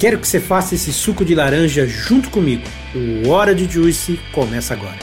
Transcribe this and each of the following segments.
Quero que você faça esse suco de laranja junto comigo. O Hora de Juice começa agora.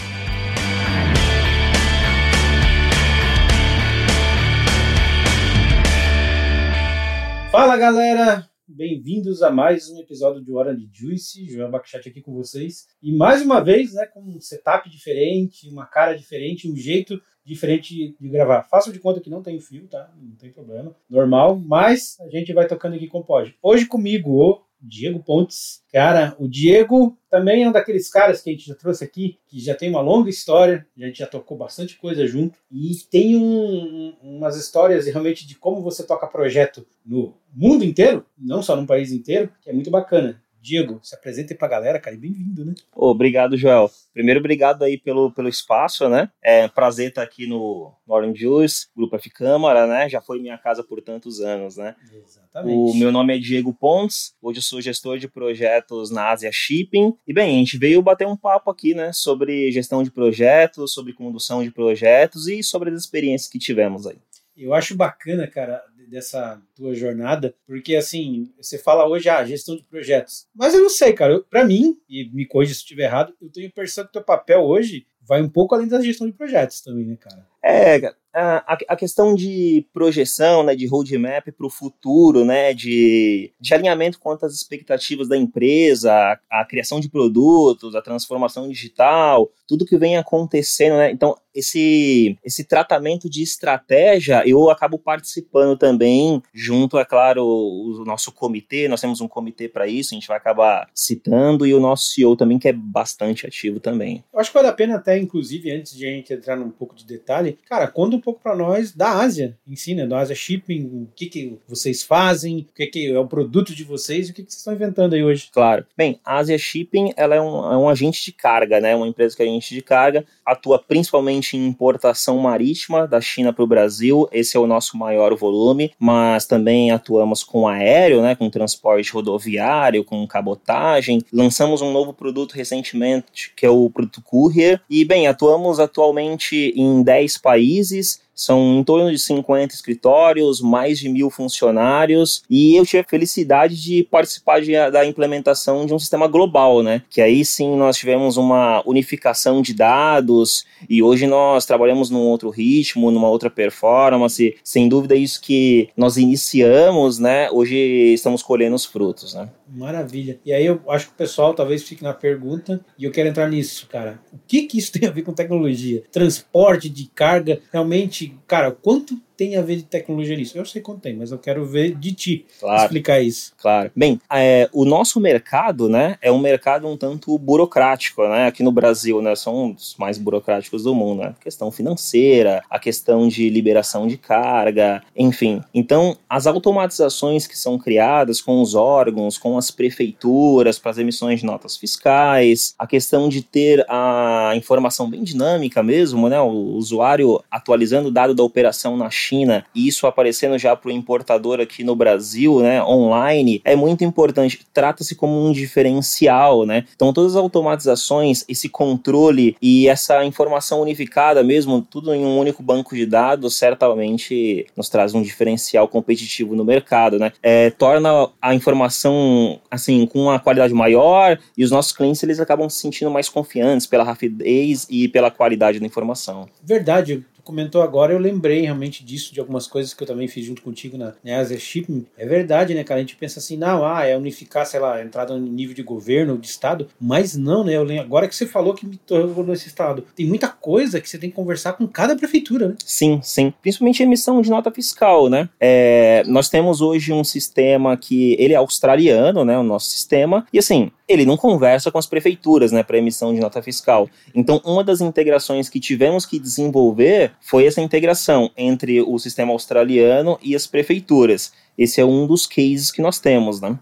Fala galera, bem-vindos a mais um episódio de Hora de Juice. João Bakchat aqui com vocês. E mais uma vez, né, com um setup diferente, uma cara diferente, um jeito diferente de gravar. Faço de conta que não tem fio, tá? Não tem problema. Normal, mas a gente vai tocando aqui com pode. Hoje comigo o Diego Pontes. Cara, o Diego também é um daqueles caras que a gente já trouxe aqui, que já tem uma longa história, a gente já tocou bastante coisa junto, e tem um, umas histórias realmente de como você toca projeto no mundo inteiro, não só num país inteiro, que é muito bacana. Diego, se apresente para a galera, cara, e bem-vindo, né? obrigado, Joel. Primeiro, obrigado aí pelo, pelo espaço, né? É prazer estar aqui no, Orange Juice, Grupo F Câmara, né? Já foi minha casa por tantos anos, né? Exatamente. O meu nome é Diego Pontes, hoje eu sou gestor de projetos na Asia Shipping. E bem, a gente veio bater um papo aqui, né? Sobre gestão de projetos, sobre condução de projetos e sobre as experiências que tivemos aí. Eu acho bacana, cara, dessa tua jornada, porque assim, você fala hoje, ah, gestão de projetos. Mas eu não sei, cara, para mim, e me corrija se estiver errado, eu tenho a impressão que teu papel hoje vai um pouco além da gestão de projetos também, né, cara? É, a, a questão de projeção, né, de roadmap para o futuro, né, de, de alinhamento quanto às expectativas da empresa, a, a, criação de produtos, a transformação digital, tudo que vem acontecendo, né, então esse, esse tratamento de estratégia eu acabo participando também, junto, é claro, o, o nosso comitê, nós temos um comitê para isso, a gente vai acabar citando, e o nosso CEO também, que é bastante ativo também. Eu acho que vale a pena até, inclusive, antes de a gente entrar num pouco de detalhe, cara, quando pouco para nós da Ásia em si, né? Da Ásia Shipping, o que, que vocês fazem, o que, que é o produto de vocês o que, que vocês estão inventando aí hoje. Claro. Bem, a Ásia Shipping ela é um, é um agente de carga, né? Uma empresa que é agente de carga, atua principalmente em importação marítima da China para o Brasil, esse é o nosso maior volume, mas também atuamos com aéreo, né? Com transporte rodoviário, com cabotagem. Lançamos um novo produto recentemente, que é o produto Courier, e bem, atuamos atualmente em 10 países, são em torno de 50 escritórios, mais de mil funcionários, e eu tive a felicidade de participar de, da implementação de um sistema global, né? Que aí sim nós tivemos uma unificação de dados, e hoje nós trabalhamos num outro ritmo, numa outra performance. Sem dúvida, isso que nós iniciamos, né? Hoje estamos colhendo os frutos, né? Maravilha. E aí eu acho que o pessoal talvez fique na pergunta, e eu quero entrar nisso, cara. O que que isso tem a ver com tecnologia? Transporte de carga, realmente, cara, quanto tem a ver de tecnologia nisso? Eu sei quanto tem, mas eu quero ver de ti claro, explicar isso. Claro. Bem, é, o nosso mercado, né, é um mercado um tanto burocrático, né? Aqui no Brasil, né, são um dos mais burocráticos do mundo, né? A questão financeira, a questão de liberação de carga, enfim. Então, as automatizações que são criadas com os órgãos, com as prefeituras para as emissões de notas fiscais, a questão de ter a informação bem dinâmica mesmo, né? O usuário atualizando o dado da operação na China China e isso aparecendo já para o importador aqui no Brasil, né, online, é muito importante. Trata-se como um diferencial, né? Então todas as automatizações, esse controle e essa informação unificada mesmo, tudo em um único banco de dados, certamente nos traz um diferencial competitivo no mercado, né? É, torna a informação assim com uma qualidade maior e os nossos clientes eles acabam se sentindo mais confiantes pela rapidez e pela qualidade da informação. Verdade, comentou agora, eu lembrei realmente disso, de algumas coisas que eu também fiz junto contigo na, na Asia Shipping. É verdade, né, cara? A gente pensa assim, não, ah, é unificar, sei lá, entrada no nível de governo ou de estado, mas não, né? Eu lembro, agora que você falou que me tornou nesse estado, tem muita coisa que você tem que conversar com cada prefeitura, né? Sim, sim. Principalmente emissão de nota fiscal, né? É, nós temos hoje um sistema que ele é australiano, né? O nosso sistema, e assim, ele não conversa com as prefeituras, né, para emissão de nota fiscal. Então, uma das integrações que tivemos que desenvolver foi essa integração entre o sistema australiano e as prefeituras. Esse é um dos cases que nós temos, né?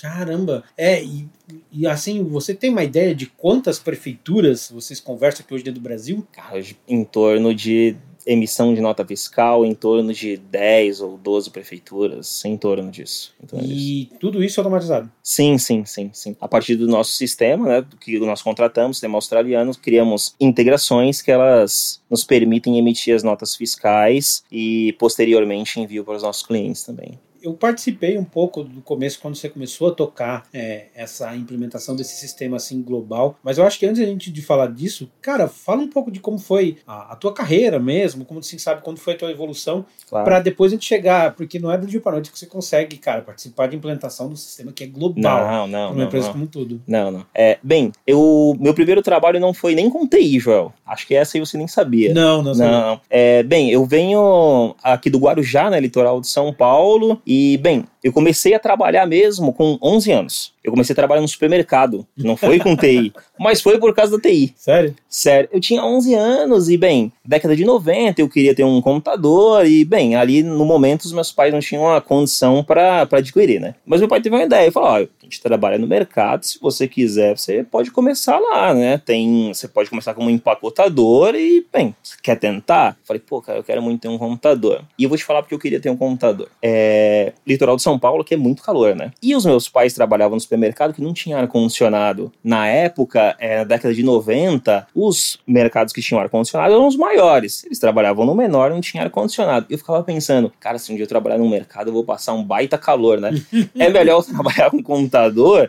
Caramba! É, e, e assim, você tem uma ideia de quantas prefeituras vocês conversam aqui hoje dentro do Brasil? Cara, em torno de emissão de nota fiscal em torno de 10 ou 12 prefeituras, em torno disso. Em torno e disso. tudo isso automatizado? Sim, sim, sim, sim. A partir do nosso sistema, né, que nós contratamos, sistema australiano, criamos integrações que elas nos permitem emitir as notas fiscais e posteriormente envio para os nossos clientes também eu participei um pouco do começo quando você começou a tocar é, essa implementação desse sistema assim global, mas eu acho que antes a gente de falar disso, cara, fala um pouco de como foi a, a tua carreira mesmo, como você sabe quando foi a tua evolução, claro. para depois a gente chegar, porque não é do dia para noite que você consegue, cara, participar de implementação um sistema que é global, não, não, uma não, empresa não. como tudo. Não, não. É, bem, eu meu primeiro trabalho não foi nem com TI, Joel. Acho que essa aí você nem sabia. Não, não sabia. Não. É, bem, eu venho aqui do Guarujá, né, litoral de São Paulo, e, bem, eu comecei a trabalhar mesmo com 11 anos. Eu comecei a trabalhar no supermercado. Não foi com TI, mas foi por causa da TI. Sério? Sério. Eu tinha 11 anos e, bem, década de 90 eu queria ter um computador e, bem, ali no momento os meus pais não tinham a condição para adquirir, né? Mas meu pai teve uma ideia e falou: ó, gente trabalha no mercado, se você quiser, você pode começar lá, né? Tem, você pode começar como empacotador e, bem, você quer tentar? falei, pô, cara, eu quero muito ter um computador. E eu vou te falar porque eu queria ter um computador. É, litoral de São Paulo, que é muito calor, né? E os meus pais trabalhavam no supermercado que não tinha ar-condicionado. Na época, é, na década de 90, os mercados que tinham ar-condicionado eram os maiores. Eles trabalhavam no menor, não tinha ar-condicionado. Eu ficava pensando, cara, se um dia eu trabalhar num mercado, eu vou passar um baita calor, né? é melhor eu trabalhar com computador,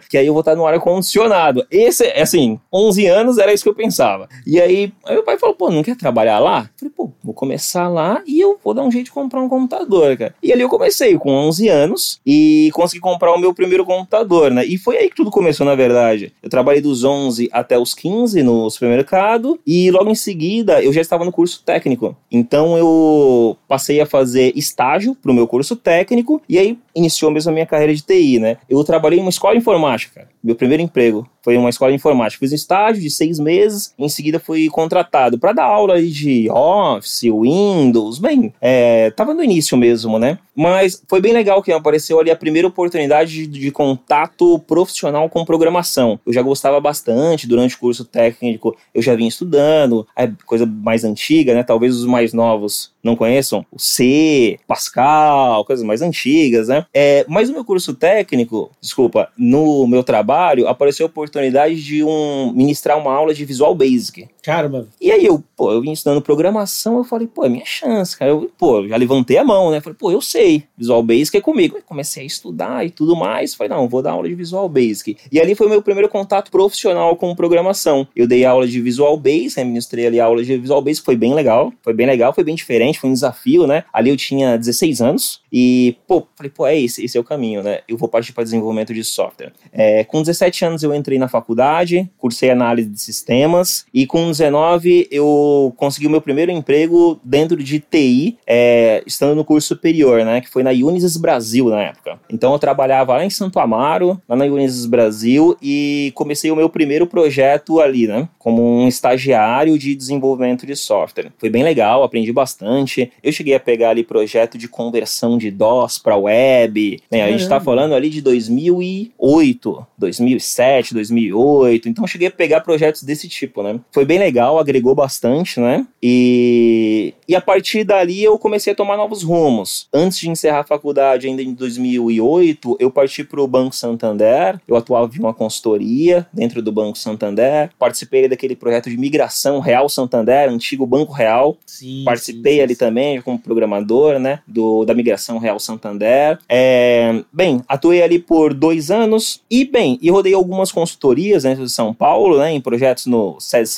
que aí eu vou estar no ar-condicionado. Esse, assim, 11 anos era isso que eu pensava. E aí, aí meu pai falou, pô, não quer trabalhar lá? Eu falei, pô, vou começar lá e eu vou dar um jeito de comprar um computador, cara. E ali eu comecei com 11 anos e consegui comprar o meu primeiro computador, né? E foi aí que tudo começou, na verdade. Eu trabalhei dos 11 até os 15 no supermercado e logo em seguida eu já estava no curso técnico. Então eu passei a fazer estágio pro meu curso técnico e aí iniciou mesmo a minha carreira de TI, né? Eu trabalhei em uma escola informática, cara. Meu primeiro emprego foi uma escola de informática. Fiz um estágio de seis meses, em seguida fui contratado para dar aula de Office, Windows, bem, é, tava no início mesmo, né? Mas foi bem legal que apareceu ali a primeira oportunidade de, de contato profissional com programação. Eu já gostava bastante durante o curso técnico, eu já vinha estudando, é coisa mais antiga, né? Talvez os mais novos não conheçam, o C, Pascal, coisas mais antigas, né? É, mas no meu curso técnico, desculpa, no meu trabalho, apareceu a oportunidade de um ministrar uma aula de Visual Basic. Caramba. E aí eu, pô, eu estudando programação, eu falei, pô, é minha chance, cara. Eu, pô, já levantei a mão, né? Falei, pô, eu sei, Visual Basic é comigo. Eu comecei a estudar e tudo mais. Falei, não, vou dar aula de Visual Basic. E ali foi o meu primeiro contato profissional com programação. Eu dei aula de Visual Basic, ministrei ali a aula de Visual Basic, foi bem legal, foi bem legal, foi bem diferente, foi um desafio, né? Ali eu tinha 16 anos e, pô, falei, pô, é esse, esse é o caminho, né? Eu vou partir para desenvolvimento de software. É, com 17 anos eu entrei na faculdade, cursei análise de sistemas e com 19 eu consegui o meu primeiro emprego dentro de TI, é, estando no curso superior, né? Que foi na Unisys Brasil na época. Então eu trabalhava lá em Santo Amaro, lá na Unisys Brasil e comecei o meu primeiro projeto ali, né? Como um estagiário de desenvolvimento de software. Foi bem legal, aprendi bastante. Eu cheguei a pegar ali projeto de conversão de DOS para web. Né? A gente está falando ali de 2008, 2007, 2008. Então eu cheguei a pegar projetos desse tipo, né? Foi bem legal, agregou bastante, né? E, e a partir dali eu comecei a tomar novos rumos. Antes de encerrar a faculdade, ainda em 2008, eu parti para o Banco Santander. Eu atuava em uma consultoria dentro do Banco Santander. Participei daquele projeto de migração Real Santander, antigo Banco Real. Sim, Participei sim, ali sim. também como programador, né? Do, da migração Real Santander. É, bem, atuei ali por dois anos e, bem, e rodei algumas consultorias dentro de São Paulo, né? Em projetos no SESI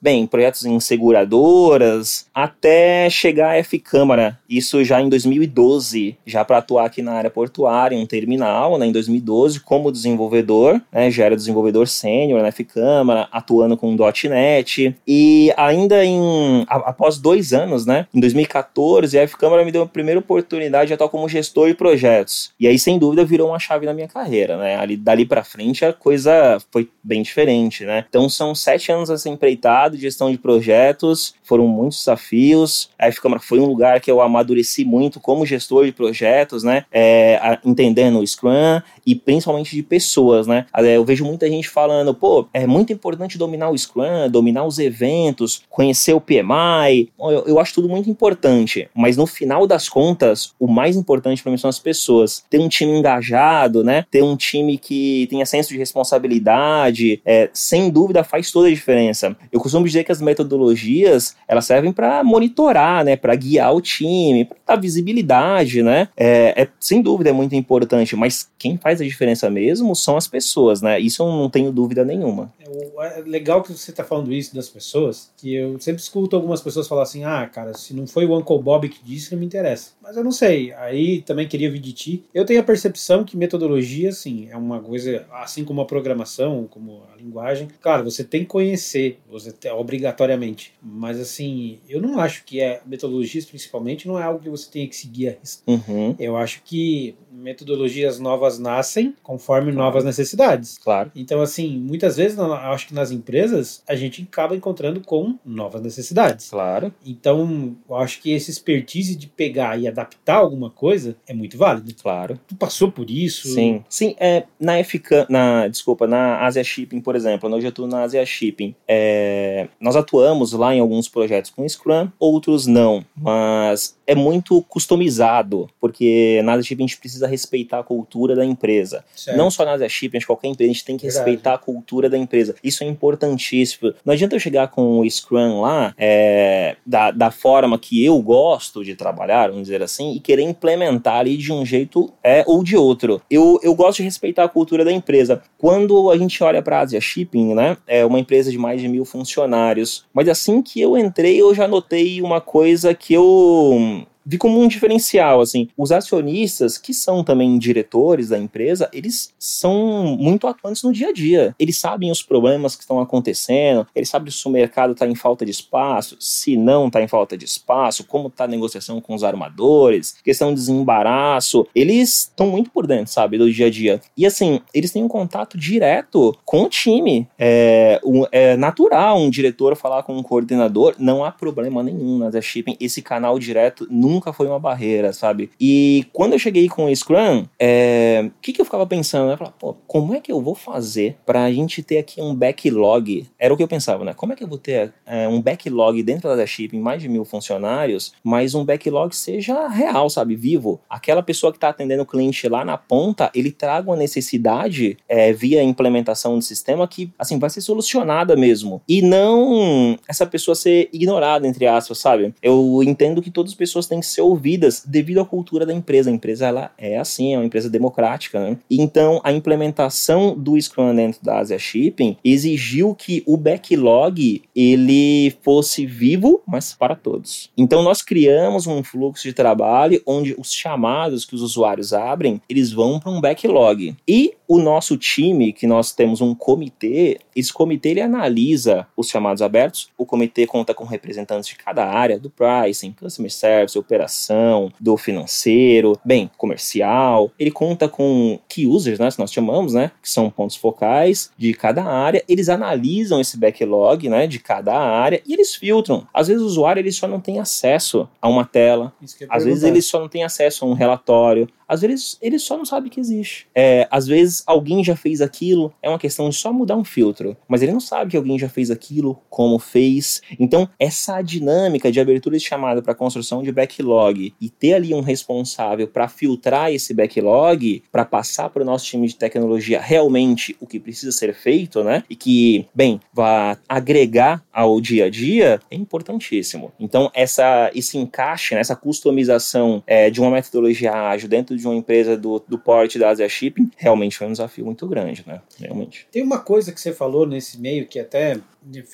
Bem, projetos em seguradoras, até chegar a F Câmara. Isso já em 2012, já para atuar aqui na área portuária, em um terminal, né? Em 2012, como desenvolvedor, né? Já era desenvolvedor sênior na F Câmara, atuando com .NET. E ainda em após dois anos, né? Em 2014, a F Câmara me deu a primeira oportunidade de atuar como gestor de projetos. E aí, sem dúvida, virou uma chave na minha carreira, né? Ali, dali para frente, a coisa foi bem diferente, né? Então, são sete anos assim empreitado gestão de projetos, foram muitos desafios. Aí foi um lugar que eu amadureci muito como gestor de projetos, né? É, entendendo o Scrum e principalmente de pessoas, né? Eu vejo muita gente falando, pô, é muito importante dominar o Scrum, dominar os eventos, conhecer o PMI. Eu, eu acho tudo muito importante, mas no final das contas, o mais importante para mim são as pessoas. Ter um time engajado, né? Ter um time que tenha senso de responsabilidade, é, sem dúvida faz toda a diferença. Eu costumo dizer que as metodologias elas servem para monitorar, né? Para guiar o time, para dar visibilidade, né? É, é, sem dúvida é muito importante, mas quem faz a diferença mesmo são as pessoas, né? Isso eu não tenho dúvida nenhuma. É, é legal que você está falando isso das pessoas, que eu sempre escuto algumas pessoas falar assim, ah, cara, se não foi o Uncle Bob que disse, não me interessa. Mas eu não sei. Aí também queria ouvir de ti. Eu tenho a percepção que metodologia, assim, é uma coisa, assim como a programação, como a linguagem. Claro, você tem que conhecer, você tem, obrigatoriamente. Mas assim, eu não acho que é metodologias principalmente não é algo que você tenha que seguir a risco. Uhum. Eu acho que metodologias novas nascem conforme claro. novas necessidades. Claro. Então, assim, muitas vezes, eu acho que nas empresas, a gente acaba encontrando com novas necessidades. Claro. Então, eu acho que esse expertise de pegar e adaptar alguma coisa é muito válido. Claro. Tu passou por isso? Sim. Sim, é, na FK, na, desculpa, na Asia Shipping, por exemplo, hoje eu estou na Asia Shipping, é, nós atuamos lá em alguns projetos com Scrum, outros não, mas é muito customizado, porque na Asia Shipping a gente precisa respeitar a cultura da empresa. Certo. Não só na Asia Shipping, mas qualquer empresa, a gente tem que Verdade. respeitar a cultura da empresa. Isso é importantíssimo. Não adianta eu chegar com o Scrum lá, é, da, da forma que eu gosto de trabalhar, vamos dizer assim, e querer implementar ali de um jeito é, ou de outro. Eu, eu gosto de respeitar a cultura da empresa. Quando a gente olha para a Asia Shipping, né, é uma empresa de mais de mil funcionários, mas assim que eu entrei, eu já notei uma coisa que eu vi como um diferencial, assim, os acionistas, que são também diretores da empresa, eles são muito atuantes no dia a dia. Eles sabem os problemas que estão acontecendo, eles sabem se o mercado está em falta de espaço, se não está em falta de espaço, como está a negociação com os armadores, questão de desembaraço. Eles estão muito por dentro, sabe, do dia a dia. E assim, eles têm um contato direto com o time. É, é natural um diretor falar com um coordenador, não há problema nenhum na Shipping. Esse canal direto nunca nunca foi uma barreira, sabe? E quando eu cheguei com o Scrum, é, o que, que eu ficava pensando? Eu falava, pô, como é que eu vou fazer pra gente ter aqui um backlog? Era o que eu pensava, né? Como é que eu vou ter é, um backlog dentro da Chip em mais de mil funcionários, mas um backlog seja real, sabe? Vivo. Aquela pessoa que tá atendendo o cliente lá na ponta, ele traga uma necessidade é, via implementação de sistema que, assim, vai ser solucionada mesmo. E não essa pessoa ser ignorada, entre aspas, sabe? Eu entendo que todas as pessoas têm que ser ouvidas devido à cultura da empresa. A empresa ela é assim, é uma empresa democrática, né? Então, a implementação do Scrum dentro da Asia Shipping exigiu que o backlog ele fosse vivo, mas para todos. Então, nós criamos um fluxo de trabalho onde os chamados que os usuários abrem, eles vão para um backlog. E o nosso time, que nós temos um comitê, esse comitê ele analisa os chamados abertos. O comitê conta com representantes de cada área, do pricing, customer service, operação, do financeiro, bem, comercial. Ele conta com key users, né, que nós chamamos, né, que são pontos focais de cada área. Eles analisam esse backlog, né, de cada área e eles filtram. Às vezes o usuário ele só não tem acesso a uma tela, às vezes ele só não tem acesso a um relatório, às vezes ele só não sabe que existe. É, às vezes alguém já fez aquilo, é uma questão de só mudar um filtro, mas ele não sabe que alguém já fez aquilo, como fez. Então, essa dinâmica de abertura de chamada para construção de backlog e ter ali um responsável para filtrar esse backlog, para passar para o nosso time de tecnologia realmente o que precisa ser feito, né? E que, bem, vá agregar ao dia a dia, é importantíssimo. Então, essa, esse encaixe, né, essa customização é, de uma metodologia ágil dentro de uma empresa do, do porte da Asia Shipping, realmente foi um desafio muito grande, né? Realmente. Tem uma coisa que você falou nesse meio que até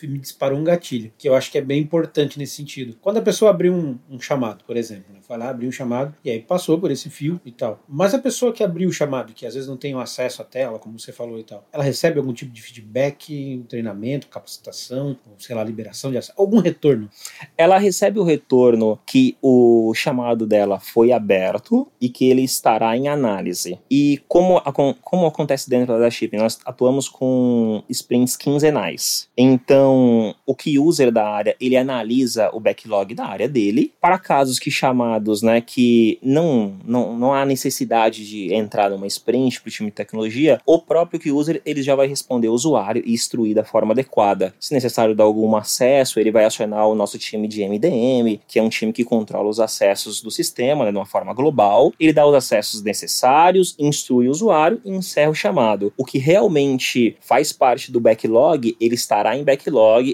me disparou um gatilho, que eu acho que é bem importante nesse sentido. Quando a pessoa abriu um, um chamado, por exemplo, né? foi lá, abriu um chamado e aí passou por esse fio e tal. Mas a pessoa que abriu o chamado, que às vezes não tem acesso à tela, como você falou e tal, ela recebe algum tipo de feedback, treinamento, capacitação, sei lá, liberação de acesso, algum retorno? Ela recebe o retorno que o chamado dela foi aberto e que ele estará em análise. E como, como acontece dentro da Chip, nós atuamos com sprints quinzenais. Então, o key user da área, ele analisa o backlog da área dele para casos que chamados, né, que não, não, não há necessidade de entrar numa sprint para o time de tecnologia, o próprio key user, ele já vai responder o usuário e instruir da forma adequada. Se necessário dar algum acesso, ele vai acionar o nosso time de MDM, que é um time que controla os acessos do sistema, né, de uma forma global. Ele dá os acessos necessários, instrui o usuário e encerra o chamado. O que realmente faz parte do backlog, ele estará em backlog,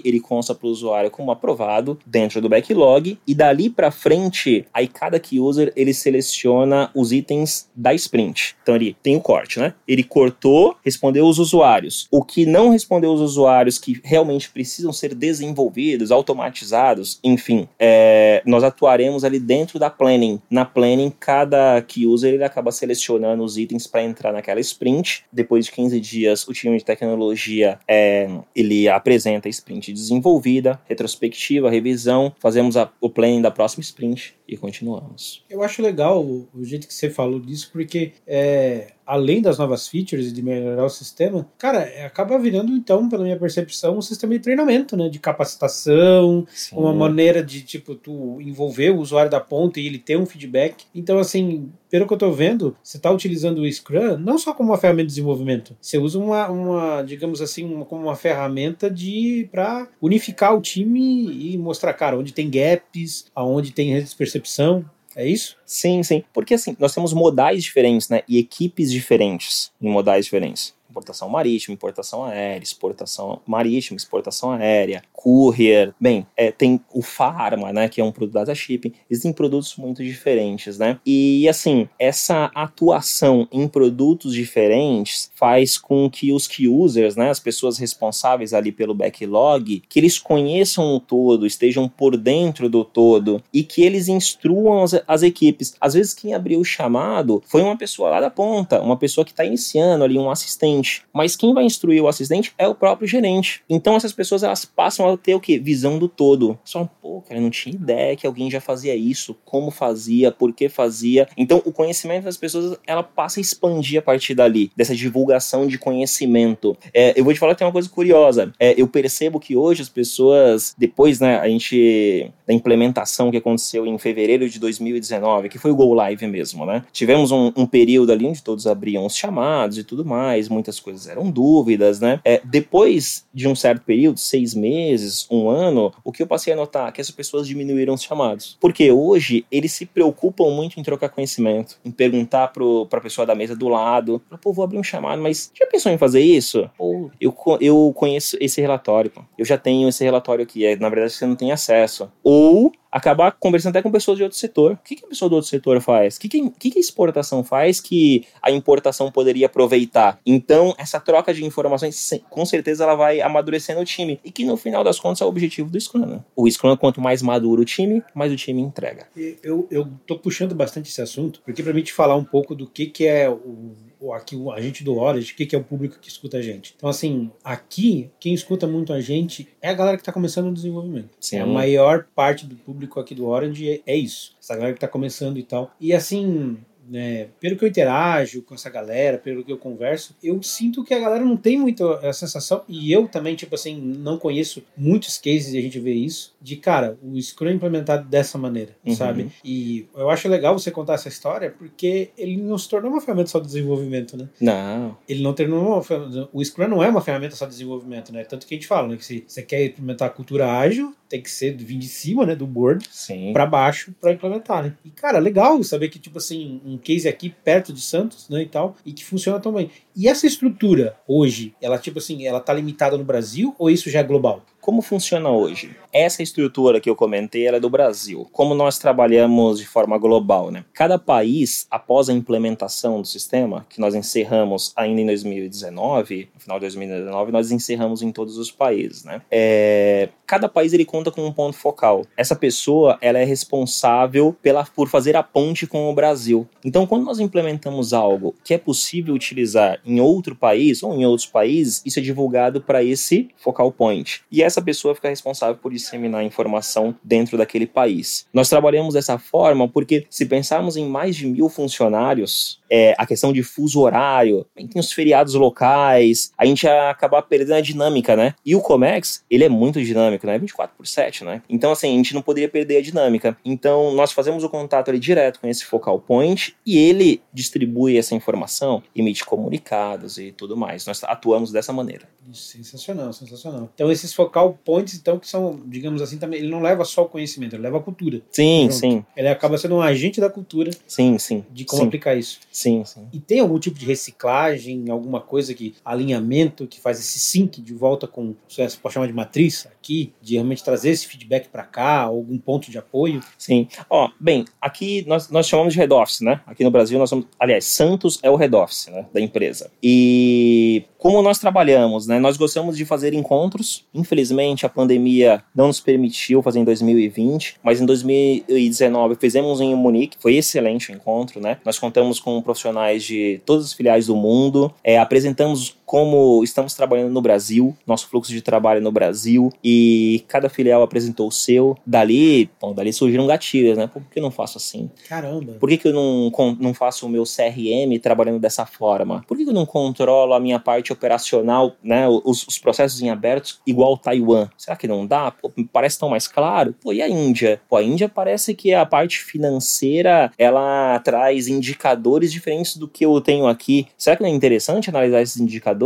ele consta para o usuário como aprovado dentro do backlog e dali para frente, aí cada key user ele seleciona os itens da sprint. Então ele tem o corte, né? Ele cortou, respondeu os usuários. O que não respondeu os usuários que realmente precisam ser desenvolvidos, automatizados, enfim, é, nós atuaremos ali dentro da planning. Na planning, cada key user ele acaba selecionando os itens para entrar naquela sprint. Depois de 15 dias, o time de tecnologia é, ele apresenta a sprint desenvolvida, retrospectiva, revisão, fazemos a, o planning da próxima sprint e continuamos. Eu acho legal o, o jeito que você falou disso, porque é, além das novas features e de melhorar o sistema, cara, é, acaba virando, então, pela minha percepção, um sistema de treinamento, né? De capacitação, Sim. uma maneira de, tipo, tu envolver o usuário da ponta e ele ter um feedback. Então, assim, pelo que eu tô vendo, você está utilizando o Scrum não só como uma ferramenta de desenvolvimento, você usa uma, uma digamos assim, uma, como uma ferramenta de para unificar o time e mostrar, cara, onde tem gaps, aonde tem percepção. É isso? Sim, sim. Porque assim, nós temos modais diferentes, né? E equipes diferentes em modais diferentes importação marítima, importação aérea, exportação marítima, exportação aérea, courier. Bem, é, tem o Pharma, né, que é um produto data shipping. Existem produtos muito diferentes, né? E assim, essa atuação em produtos diferentes faz com que os key users, né, as pessoas responsáveis ali pelo backlog, que eles conheçam o todo, estejam por dentro do todo e que eles instruam as, as equipes. Às vezes quem abriu o chamado foi uma pessoa lá da ponta, uma pessoa que está iniciando ali, um assistente gerente, mas quem vai instruir o assistente é o próprio gerente. Então essas pessoas elas passam a ter o que? Visão do todo. Só, pô, cara, eu não tinha ideia que alguém já fazia isso, como fazia, por que fazia. Então o conhecimento das pessoas ela passa a expandir a partir dali, dessa divulgação de conhecimento. É, eu vou te falar que tem uma coisa curiosa. É, eu percebo que hoje as pessoas, depois, né, a gente, da implementação que aconteceu em fevereiro de 2019, que foi o Go Live mesmo, né? Tivemos um, um período ali onde todos abriam os chamados e tudo mais, muita muitas coisas eram dúvidas, né? É, depois de um certo período, seis meses, um ano, o que eu passei a notar é que essas pessoas diminuíram os chamados. Porque hoje eles se preocupam muito em trocar conhecimento, em perguntar pro, pra pessoa da mesa do lado, pô, vou abrir um chamado, mas já pensou em fazer isso? Ou eu, eu conheço esse relatório, pô. eu já tenho esse relatório aqui, é, na verdade você não tem acesso. Ou acabar conversando até com pessoas de outro setor. O que, que a pessoa do outro setor faz? O que, que, que, a exportação faz que a importação poderia aproveitar? Então, essa troca de informações, com certeza, ela vai amadurecendo o time. E que no final das contas é o objetivo do Scrum. Né? O Scrum, quanto mais maduro o time, mais o time entrega. Eu, eu tô puxando bastante esse assunto, porque para mim te falar um pouco do que, que é o aqui o agente do Orange, o que, que é o público que escuta a gente. Então, assim, aqui, quem escuta muito a gente é a galera que está começando o desenvolvimento. Sim. A maior parte do público aqui do Orange é, é isso. Essa galera que está começando e tal. E assim, né, pelo que eu interajo com essa galera, pelo que eu converso, eu sinto que a galera não tem muito a sensação, e eu também, tipo assim, não conheço muitos cases e a gente vê isso, de cara, o Scrum é implementado dessa maneira, uhum. sabe? E eu acho legal você contar essa história porque ele não se tornou uma ferramenta só de desenvolvimento, né? Não. Ele não tornou uma, o Scrum não é uma ferramenta só de desenvolvimento, né? Tanto que a gente fala, né, que se você quer implementar a cultura ágil, tem que ser vir de cima, né, do board, para baixo para implementar, né? E cara, legal saber que tipo assim, um case aqui perto de Santos, né, e tal, e que funciona tão bem. E essa estrutura hoje, ela tipo assim, ela tá limitada no Brasil ou isso já é global? Como funciona hoje? Essa estrutura que eu comentei é do Brasil. Como nós trabalhamos de forma global, né? Cada país, após a implementação do sistema, que nós encerramos ainda em 2019, no final de 2019, nós encerramos em todos os países, né? É, cada país ele conta com um ponto focal. Essa pessoa, ela é responsável pela, por fazer a ponte com o Brasil. Então, quando nós implementamos algo que é possível utilizar em outro país ou em outros países, isso é divulgado para esse focal point. E essa essa pessoa fica responsável por disseminar informação dentro daquele país. Nós trabalhamos dessa forma porque, se pensarmos em mais de mil funcionários, é, a questão de fuso horário, tem os feriados locais, a gente ia acabar perdendo a dinâmica, né? E o Comex, ele é muito dinâmico, né? 24 por 7, né? Então, assim, a gente não poderia perder a dinâmica. Então, nós fazemos o contato ali direto com esse focal point e ele distribui essa informação, emite comunicados e tudo mais. Nós atuamos dessa maneira. Sensacional, sensacional. Então, esses focal points, então, que são, digamos assim, também, ele não leva só o conhecimento, ele leva a cultura. Sim, Pronto. sim. Ele acaba sendo um agente da cultura. Sim, sim. De como sim. aplicar isso. Sim, sim. E tem algum tipo de reciclagem, alguma coisa que, alinhamento, que faz esse sync de volta com, você pode chamar de matriz aqui, de realmente trazer esse feedback para cá, algum ponto de apoio? Sim. Ó, bem, aqui nós, nós chamamos de head office, né? Aqui no Brasil nós somos, aliás, Santos é o head office, né, da empresa. E como nós trabalhamos, né? Nós gostamos de fazer encontros. Infelizmente, a pandemia não nos permitiu fazer em 2020, mas em 2019 fizemos em Munique. Foi excelente o encontro, né? Nós contamos com profissionais de todas as filiais do mundo, é, apresentamos como estamos trabalhando no Brasil, nosso fluxo de trabalho no Brasil, e cada filial apresentou o seu. Dali, bom, dali surgiram gatilhos, né? Por que eu não faço assim? Caramba! Por que, que eu não, não faço o meu CRM trabalhando dessa forma? Por que, que eu não controlo a minha parte operacional, né? Os, os processos em abertos igual Taiwan? Será que não dá? Pô, parece tão mais claro. Pô, e a Índia? Pô, a Índia parece que a parte financeira ela traz indicadores diferentes do que eu tenho aqui. Será que não é interessante analisar esses indicadores?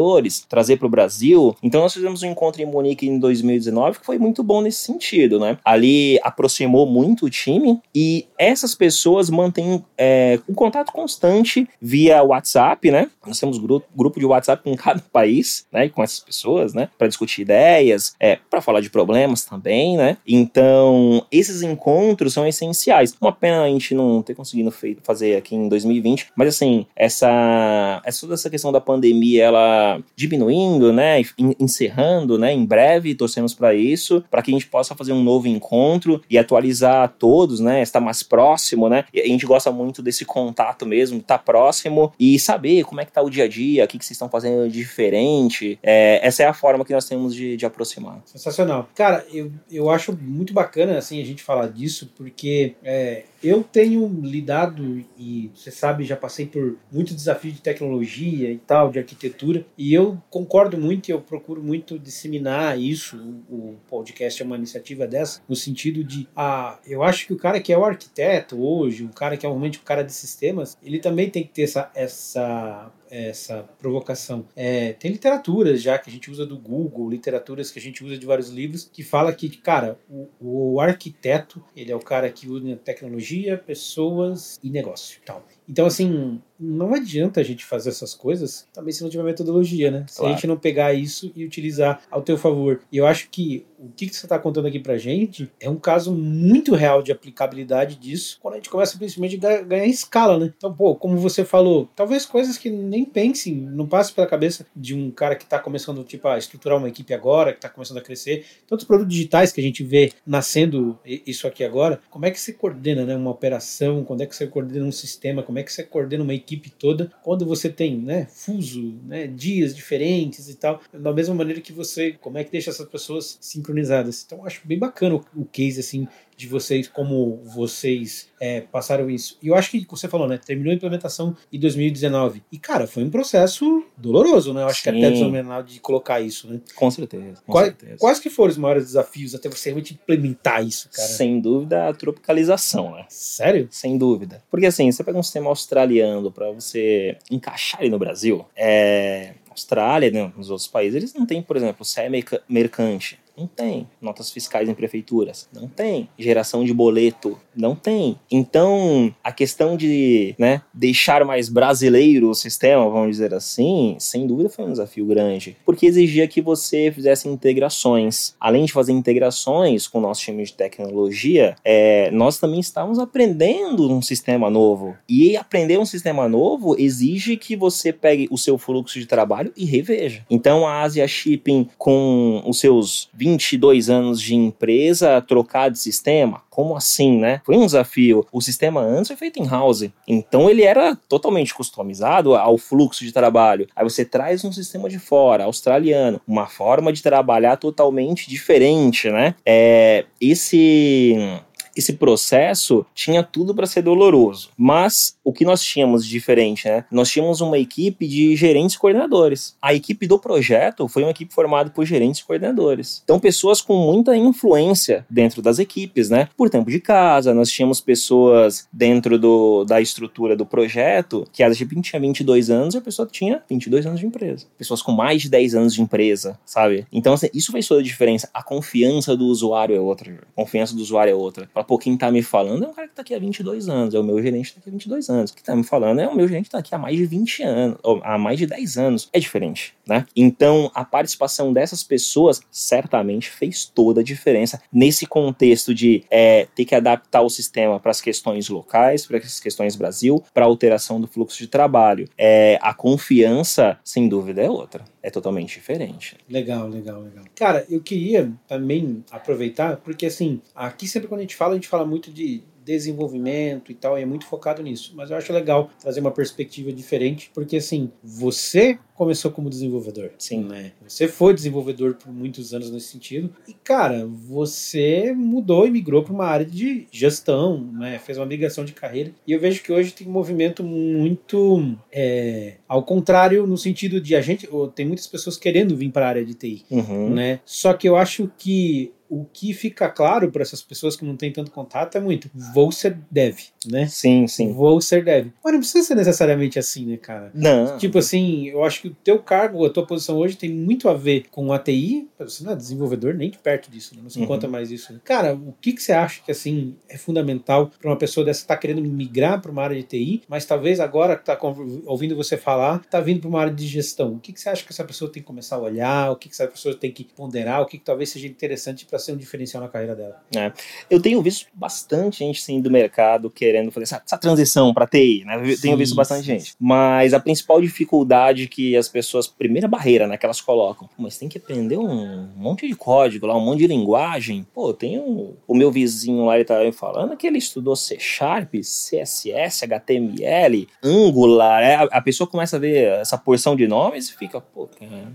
Trazer para o Brasil. Então nós fizemos um encontro em Munique em 2019 que foi muito bom nesse sentido, né? Ali aproximou muito o time e essas pessoas mantêm é, um contato constante via WhatsApp, né? Nós temos grupo, grupo de WhatsApp com cada país, né? Com essas pessoas, né? Para discutir ideias, é, para falar de problemas também, né? Então esses encontros são essenciais. Uma pena a gente não ter conseguido fazer aqui em 2020, mas assim essa, essa toda essa questão da pandemia ela diminuindo, né, encerrando, né, em breve, torcemos para isso, para que a gente possa fazer um novo encontro e atualizar todos, né, estar mais próximo, né, e a gente gosta muito desse contato mesmo, estar tá próximo e saber como é que tá o dia a dia, o que, que vocês estão fazendo de diferente, é, essa é a forma que nós temos de, de aproximar. Sensacional. Cara, eu, eu acho muito bacana, assim, a gente falar disso, porque é, eu tenho lidado, e você sabe, já passei por muitos desafios de tecnologia e tal, de arquitetura, e eu concordo muito e eu procuro muito disseminar isso. O, podcast é uma iniciativa dessa, no sentido de, ah, eu acho que o cara que é o arquiteto hoje, o cara que é realmente o cara de sistemas, ele também tem que ter essa, essa essa provocação. É, tem literaturas já que a gente usa do Google, literaturas que a gente usa de vários livros, que fala que, cara, o, o arquiteto, ele é o cara que usa tecnologia, pessoas e negócio. Tal. Então, assim, não adianta a gente fazer essas coisas também se não tiver metodologia, né? Se claro. a gente não pegar isso e utilizar ao teu favor. E eu acho que o que, que você está contando aqui pra gente é um caso muito real de aplicabilidade disso quando a gente começa principalmente a ganhar escala, né? Então, pô, como você falou, talvez coisas que nem pensem, não passe pela cabeça de um cara que está começando, tipo, a estruturar uma equipe agora, que está começando a crescer. Tantos produtos digitais que a gente vê nascendo isso aqui agora, como é que você coordena, né? Uma operação, quando é que você coordena um sistema, como é que você coordena uma equipe toda quando você tem, né, fuso, né, dias diferentes e tal, da mesma maneira que você, como é que deixa essas pessoas sincronizadas. Então acho bem bacana o, o case assim de vocês, como vocês é, passaram isso. E eu acho que você falou, né? Terminou a implementação em 2019. E, cara, foi um processo doloroso, né? Eu acho Sim. que até desomenado de colocar isso, né? Com certeza. Com quais, certeza. quais que foram os maiores desafios até você realmente implementar isso, cara? Sem dúvida, a tropicalização, né? Sério? Sem dúvida. Porque, assim, você pega um sistema australiano para você encaixar ele no Brasil, é. Austrália, né, nos outros países, eles não têm, por exemplo, CE mercante. Não tem. Notas fiscais em prefeituras? Não tem. Geração de boleto? Não tem. Então, a questão de né, deixar mais brasileiro o sistema, vamos dizer assim, sem dúvida foi um desafio grande. Porque exigia que você fizesse integrações. Além de fazer integrações com o nosso time de tecnologia, é, nós também estávamos aprendendo um sistema novo. E aprender um sistema novo exige que você pegue o seu fluxo de trabalho e reveja. Então, a Asia Shipping, com os seus 22 anos de empresa trocar de sistema? Como assim, né? Foi um desafio. O sistema antes foi feito em house, então ele era totalmente customizado ao fluxo de trabalho. Aí você traz um sistema de fora, australiano, uma forma de trabalhar totalmente diferente, né? É, esse esse processo tinha tudo para ser doloroso. Mas o que nós tínhamos de diferente, né? Nós tínhamos uma equipe de gerentes e coordenadores. A equipe do projeto foi uma equipe formada por gerentes e coordenadores. Então, pessoas com muita influência dentro das equipes, né? Por tempo de casa, nós tínhamos pessoas dentro do, da estrutura do projeto que a equipe tinha 22 anos e a pessoa tinha 22 anos de empresa. Pessoas com mais de 10 anos de empresa, sabe? Então, assim, isso fez toda a diferença. A confiança do usuário é outra. A confiança do usuário é outra quem tá me falando é um cara que tá aqui há 22 anos, é o meu gerente que tá aqui há 22 anos. Quem tá me falando é o meu gerente que tá aqui há mais de 20 anos, ou há mais de 10 anos. É diferente, né? Então, a participação dessas pessoas certamente fez toda a diferença nesse contexto de é, ter que adaptar o sistema para as questões locais, para as questões Brasil, para a alteração do fluxo de trabalho. É, a confiança, sem dúvida, é outra é totalmente diferente. Legal, legal, legal. Cara, eu queria também aproveitar, porque assim, aqui sempre quando a gente fala, a gente fala muito de desenvolvimento e tal, e é muito focado nisso. Mas eu acho legal trazer uma perspectiva diferente, porque assim, você começou como desenvolvedor. Sim. Né? Você foi desenvolvedor por muitos anos nesse sentido. E, cara, você mudou e migrou para uma área de gestão, né? Fez uma migração de carreira. E eu vejo que hoje tem um movimento muito é, ao contrário, no sentido de a gente. Tem muitas pessoas querendo vir para a área de TI. Uhum. Né? Só que eu acho que o que fica claro para essas pessoas que não têm tanto contato é muito vou ser dev, né? Sim, sim. Vou ser dev. Mas não precisa ser necessariamente assim, né, cara? Não. Tipo assim, eu acho que o teu cargo, a tua posição hoje tem muito a ver com a TI. Você não é desenvolvedor nem de perto disso, né? não se uhum. conta mais isso. Né? Cara, o que, que você acha que assim é fundamental para uma pessoa dessa que tá querendo migrar para uma área de TI, mas talvez agora que tá ouvindo você falar, tá vindo para uma área de gestão. O que, que você acha que essa pessoa tem que começar a olhar? O que, que essa pessoa tem que ponderar? O que, que talvez seja interessante para ser um diferencial na carreira dela. É. Eu tenho visto bastante gente sim do mercado querendo fazer essa, essa transição para TI, né? Sim, tenho visto bastante sim. gente. Mas a principal dificuldade que as pessoas, primeira barreira, né, que elas colocam, mas tem que aprender um monte de código lá, um monte de linguagem. Pô, tem um, o meu vizinho lá, ele tá falando que ele estudou C Sharp, CSS, HTML, Angular. É, a, a pessoa começa a ver essa porção de nomes e fica, pô,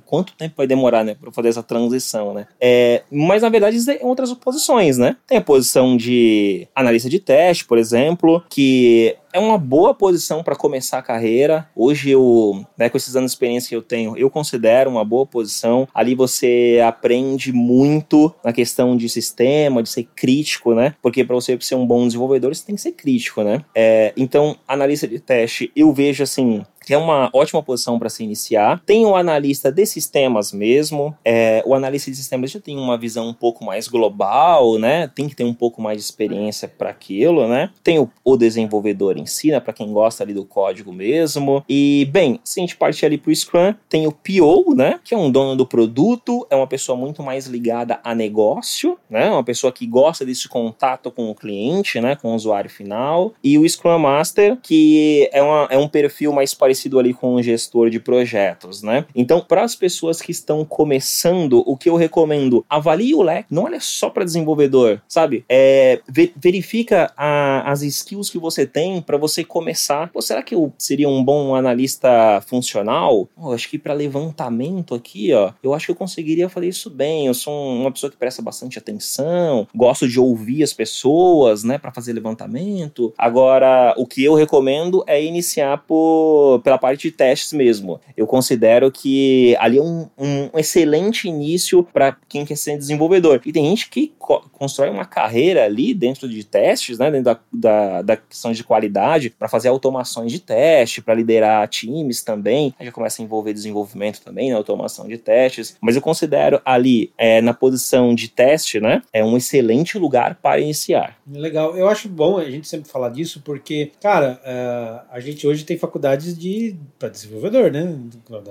quanto tempo vai demorar, né, para fazer essa transição, né? É, mas na verdade existem outras posições, né? Tem a posição de analista de teste, por exemplo, que é uma boa posição para começar a carreira. Hoje eu, né, com esses anos de experiência que eu tenho, eu considero uma boa posição. Ali você aprende muito na questão de sistema, de ser crítico, né? Porque para você ser um bom desenvolvedor, você tem que ser crítico, né? É, então, analista de teste, eu vejo assim, que é uma ótima posição para se iniciar. Tem o analista de sistemas mesmo. É, o analista de sistemas já tem uma visão um pouco mais global, né? Tem que ter um pouco mais de experiência para aquilo, né? Tem o, o desenvolvedor em si, né? Para quem gosta ali do código mesmo. E, bem, se a gente partir ali pro Scrum, tem o PO, né? Que é um dono do produto, é uma pessoa muito mais ligada a negócio, né? Uma pessoa que gosta desse contato com o cliente, né? Com o usuário final. E o Scrum Master, que é, uma, é um perfil mais parecido parecido ali com um gestor de projetos, né? Então, para as pessoas que estão começando, o que eu recomendo, avalie o leque, não olha só para desenvolvedor, sabe? É, verifica a, as skills que você tem para você começar. Pô, será que eu seria um bom analista funcional? Pô, acho que para levantamento aqui, ó, eu acho que eu conseguiria fazer isso bem. Eu sou uma pessoa que presta bastante atenção, gosto de ouvir as pessoas, né, para fazer levantamento. Agora, o que eu recomendo é iniciar por pela parte de testes mesmo. Eu considero que ali é um, um excelente início para quem quer ser desenvolvedor. E tem gente que co constrói uma carreira ali dentro de testes, né, dentro da, da, da questão de qualidade, para fazer automações de teste, para liderar times também. Aí já começa a envolver desenvolvimento também, na né, automação de testes. Mas eu considero ali, é, na posição de teste, né, é um excelente lugar para iniciar. Legal. Eu acho bom a gente sempre falar disso, porque, cara, uh, a gente hoje tem faculdades de para desenvolvedor, né?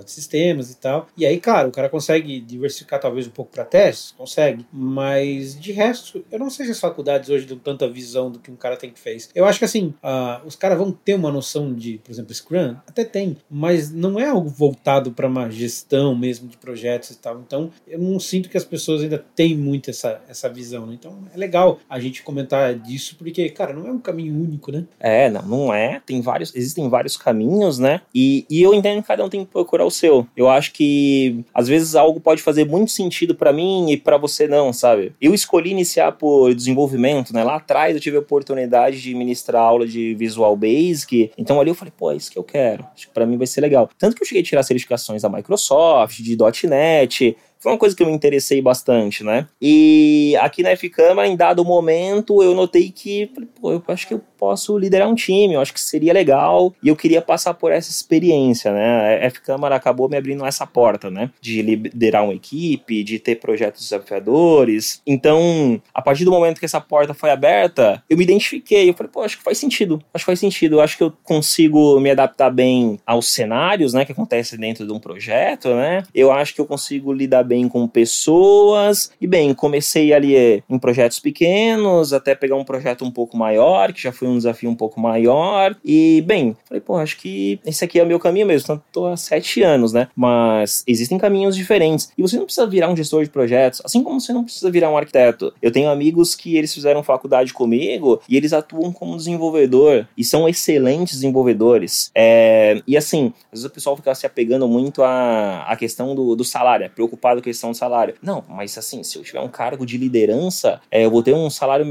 De sistemas e tal. E aí, cara, o cara consegue diversificar talvez um pouco para testes, consegue. Mas de resto, eu não sei se as faculdades hoje dão tanta visão do que um cara tem que fez. Eu acho que assim, uma. Os caras vão ter uma noção de, por exemplo, Scrum? Até tem, mas não é algo voltado para uma gestão mesmo de projetos e tal. Então, eu não sinto que as pessoas ainda têm muito essa, essa visão, né? Então, é legal a gente comentar disso, porque, cara, não é um caminho único, né? É, não, não é. Tem vários, existem vários caminhos, né? E, e eu entendo que cada um tem que procurar o seu. Eu acho que, às vezes, algo pode fazer muito sentido para mim e para você não, sabe? Eu escolhi iniciar por desenvolvimento, né? Lá atrás eu tive a oportunidade de ministrar aula de Visual Basic, então ali eu falei, pô, é isso que eu quero. Acho que pra mim vai ser legal. Tanto que eu cheguei a tirar certificações da Microsoft, de .NET, foi uma coisa que eu me interessei bastante, né? E aqui na F-Câmara, em dado momento, eu notei que, pô, eu acho que eu posso liderar um time, eu acho que seria legal, e eu queria passar por essa experiência, né? A F-Câmara acabou me abrindo essa porta, né? De liderar uma equipe, de ter projetos desafiadores. Então, a partir do momento que essa porta foi aberta, eu me identifiquei, eu falei, pô, acho que faz sentido, acho que faz sentido, eu acho que eu consigo me adaptar bem aos cenários, né, que acontecem dentro de um projeto, né? Eu acho que eu consigo lidar bem com pessoas. E bem, comecei ali é, em projetos pequenos, até pegar um projeto um pouco maior, que já foi um desafio um pouco maior. E bem, falei, pô, acho que esse aqui é o meu caminho mesmo. Então, tô há sete anos, né? Mas existem caminhos diferentes. E você não precisa virar um gestor de projetos, assim como você não precisa virar um arquiteto. Eu tenho amigos que eles fizeram faculdade comigo e eles atuam como desenvolvedor e são excelentes desenvolvedores. É, e assim, às vezes o pessoal fica se apegando muito à, à questão do, do salário, é preocupado a questão do salário. Não, mas assim, se eu tiver um cargo de liderança, é, eu vou ter um salário